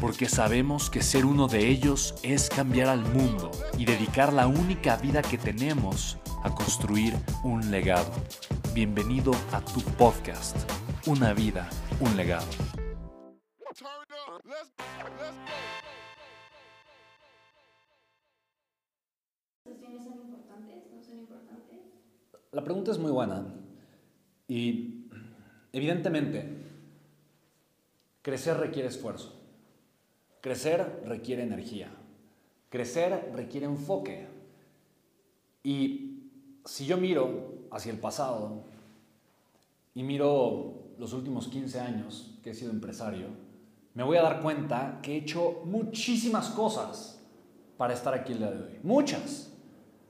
porque sabemos que ser uno de ellos es cambiar al mundo y dedicar la única vida que tenemos a construir un legado. Bienvenido a tu podcast, Una vida, un legado. La pregunta es muy buena y evidentemente crecer requiere esfuerzo. Crecer requiere energía. Crecer requiere enfoque. Y si yo miro hacia el pasado y miro los últimos 15 años que he sido empresario, me voy a dar cuenta que he hecho muchísimas cosas para estar aquí el día de hoy. Muchas.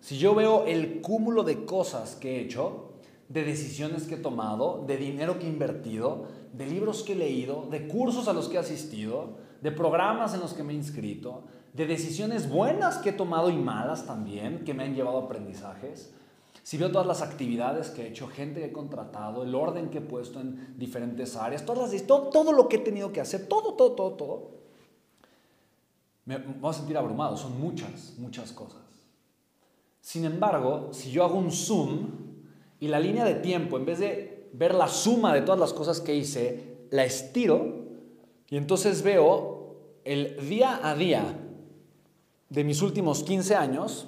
Si yo veo el cúmulo de cosas que he hecho, de decisiones que he tomado, de dinero que he invertido, de libros que he leído, de cursos a los que he asistido, de programas en los que me he inscrito, de decisiones buenas que he tomado y malas también, que me han llevado a aprendizajes. Si veo todas las actividades que he hecho, gente que he contratado, el orden que he puesto en diferentes áreas, todas las, todo, todo lo que he tenido que hacer, todo, todo, todo, todo, me voy a sentir abrumado. Son muchas, muchas cosas. Sin embargo, si yo hago un zoom y la línea de tiempo, en vez de ver la suma de todas las cosas que hice, la estiro, y entonces veo el día a día de mis últimos 15 años,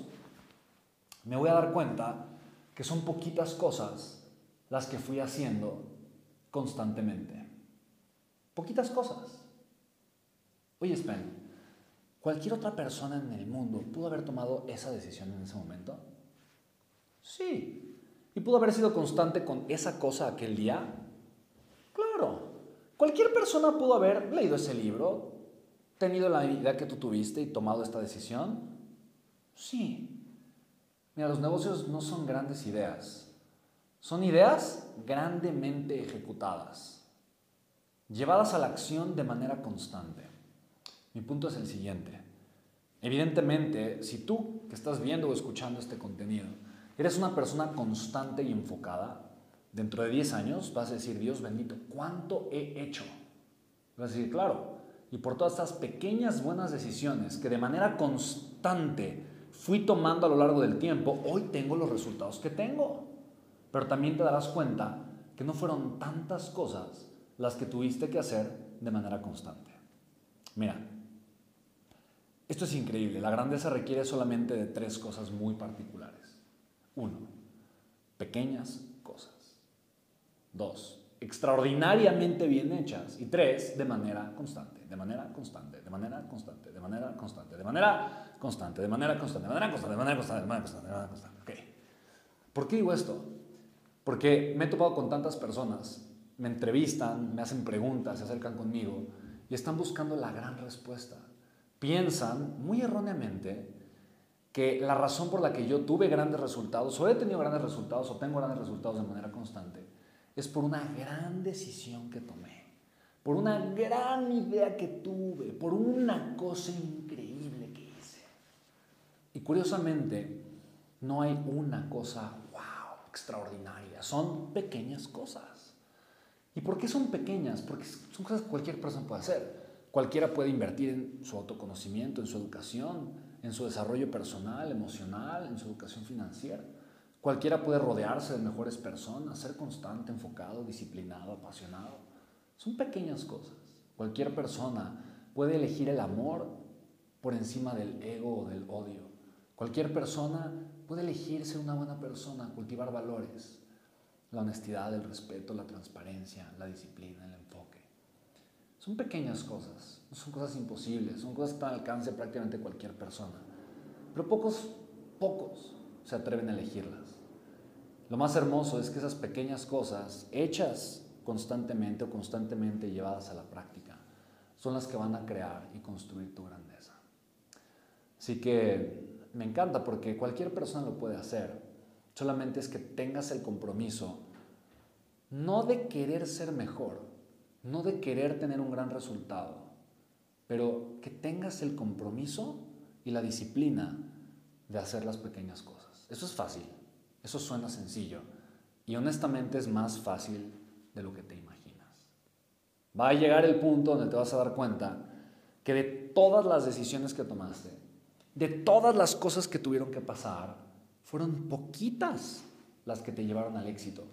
me voy a dar cuenta que son poquitas cosas las que fui haciendo constantemente. Poquitas cosas. Oye, Spen, ¿cualquier otra persona en el mundo pudo haber tomado esa decisión en ese momento? Sí. ¿Y pudo haber sido constante con esa cosa aquel día? Claro. Cualquier persona pudo haber leído ese libro, tenido la idea que tú tuviste y tomado esta decisión. Sí. Mira, los negocios no son grandes ideas. Son ideas grandemente ejecutadas, llevadas a la acción de manera constante. Mi punto es el siguiente. Evidentemente, si tú que estás viendo o escuchando este contenido eres una persona constante y enfocada, Dentro de 10 años vas a decir, Dios bendito, ¿cuánto he hecho? Vas a decir, claro, y por todas estas pequeñas buenas decisiones que de manera constante fui tomando a lo largo del tiempo, hoy tengo los resultados que tengo. Pero también te darás cuenta que no fueron tantas cosas las que tuviste que hacer de manera constante. Mira, esto es increíble. La grandeza requiere solamente de tres cosas muy particulares. Uno, pequeñas Dos, extraordinariamente bien hechas. Y tres, de manera constante, de manera constante, de manera constante, de manera constante, de manera constante, de manera constante, de manera constante, de manera constante, de manera constante, de manera constante. Okay. ¿Por qué digo esto? Porque me he topado con tantas personas, me entrevistan, me hacen preguntas, se acercan conmigo y están buscando la gran respuesta. Piensan muy erróneamente que la razón por la que yo tuve grandes resultados, o he tenido grandes resultados, o tengo grandes resultados de manera constante, es por una gran decisión que tomé, por una gran idea que tuve, por una cosa increíble que hice. Y curiosamente, no hay una cosa, wow, extraordinaria, son pequeñas cosas. ¿Y por qué son pequeñas? Porque son cosas que cualquier persona puede hacer. Cualquiera puede invertir en su autoconocimiento, en su educación, en su desarrollo personal, emocional, en su educación financiera. Cualquiera puede rodearse de mejores personas, ser constante, enfocado, disciplinado, apasionado. Son pequeñas cosas. Cualquier persona puede elegir el amor por encima del ego o del odio. Cualquier persona puede elegir ser una buena persona, cultivar valores, la honestidad, el respeto, la transparencia, la disciplina, el enfoque. Son pequeñas cosas, no son cosas imposibles, son cosas que están al alcance prácticamente cualquier persona. Pero pocos, pocos se atreven a elegirlas. Lo más hermoso es que esas pequeñas cosas, hechas constantemente o constantemente llevadas a la práctica, son las que van a crear y construir tu grandeza. Así que me encanta porque cualquier persona lo puede hacer. Solamente es que tengas el compromiso, no de querer ser mejor, no de querer tener un gran resultado, pero que tengas el compromiso y la disciplina de hacer las pequeñas cosas. Eso es fácil, eso suena sencillo y honestamente es más fácil de lo que te imaginas. Va a llegar el punto donde te vas a dar cuenta que de todas las decisiones que tomaste, de todas las cosas que tuvieron que pasar, fueron poquitas las que te llevaron al éxito.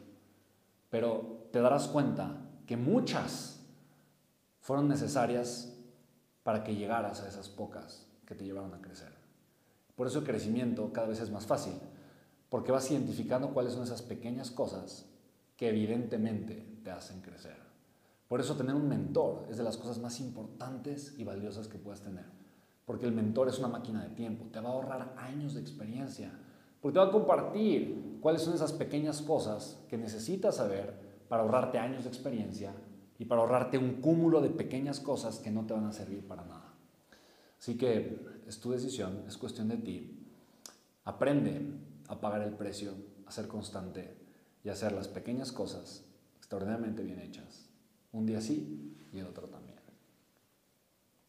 Pero te darás cuenta que muchas fueron necesarias para que llegaras a esas pocas que te llevaron a crecer. Por eso el crecimiento cada vez es más fácil, porque vas identificando cuáles son esas pequeñas cosas que evidentemente te hacen crecer. Por eso tener un mentor es de las cosas más importantes y valiosas que puedas tener, porque el mentor es una máquina de tiempo, te va a ahorrar años de experiencia, porque te va a compartir cuáles son esas pequeñas cosas que necesitas saber para ahorrarte años de experiencia y para ahorrarte un cúmulo de pequeñas cosas que no te van a servir para nada. Así que es tu decisión, es cuestión de ti. Aprende a pagar el precio, a ser constante y a hacer las pequeñas cosas extraordinariamente bien hechas. Un día sí y el otro también.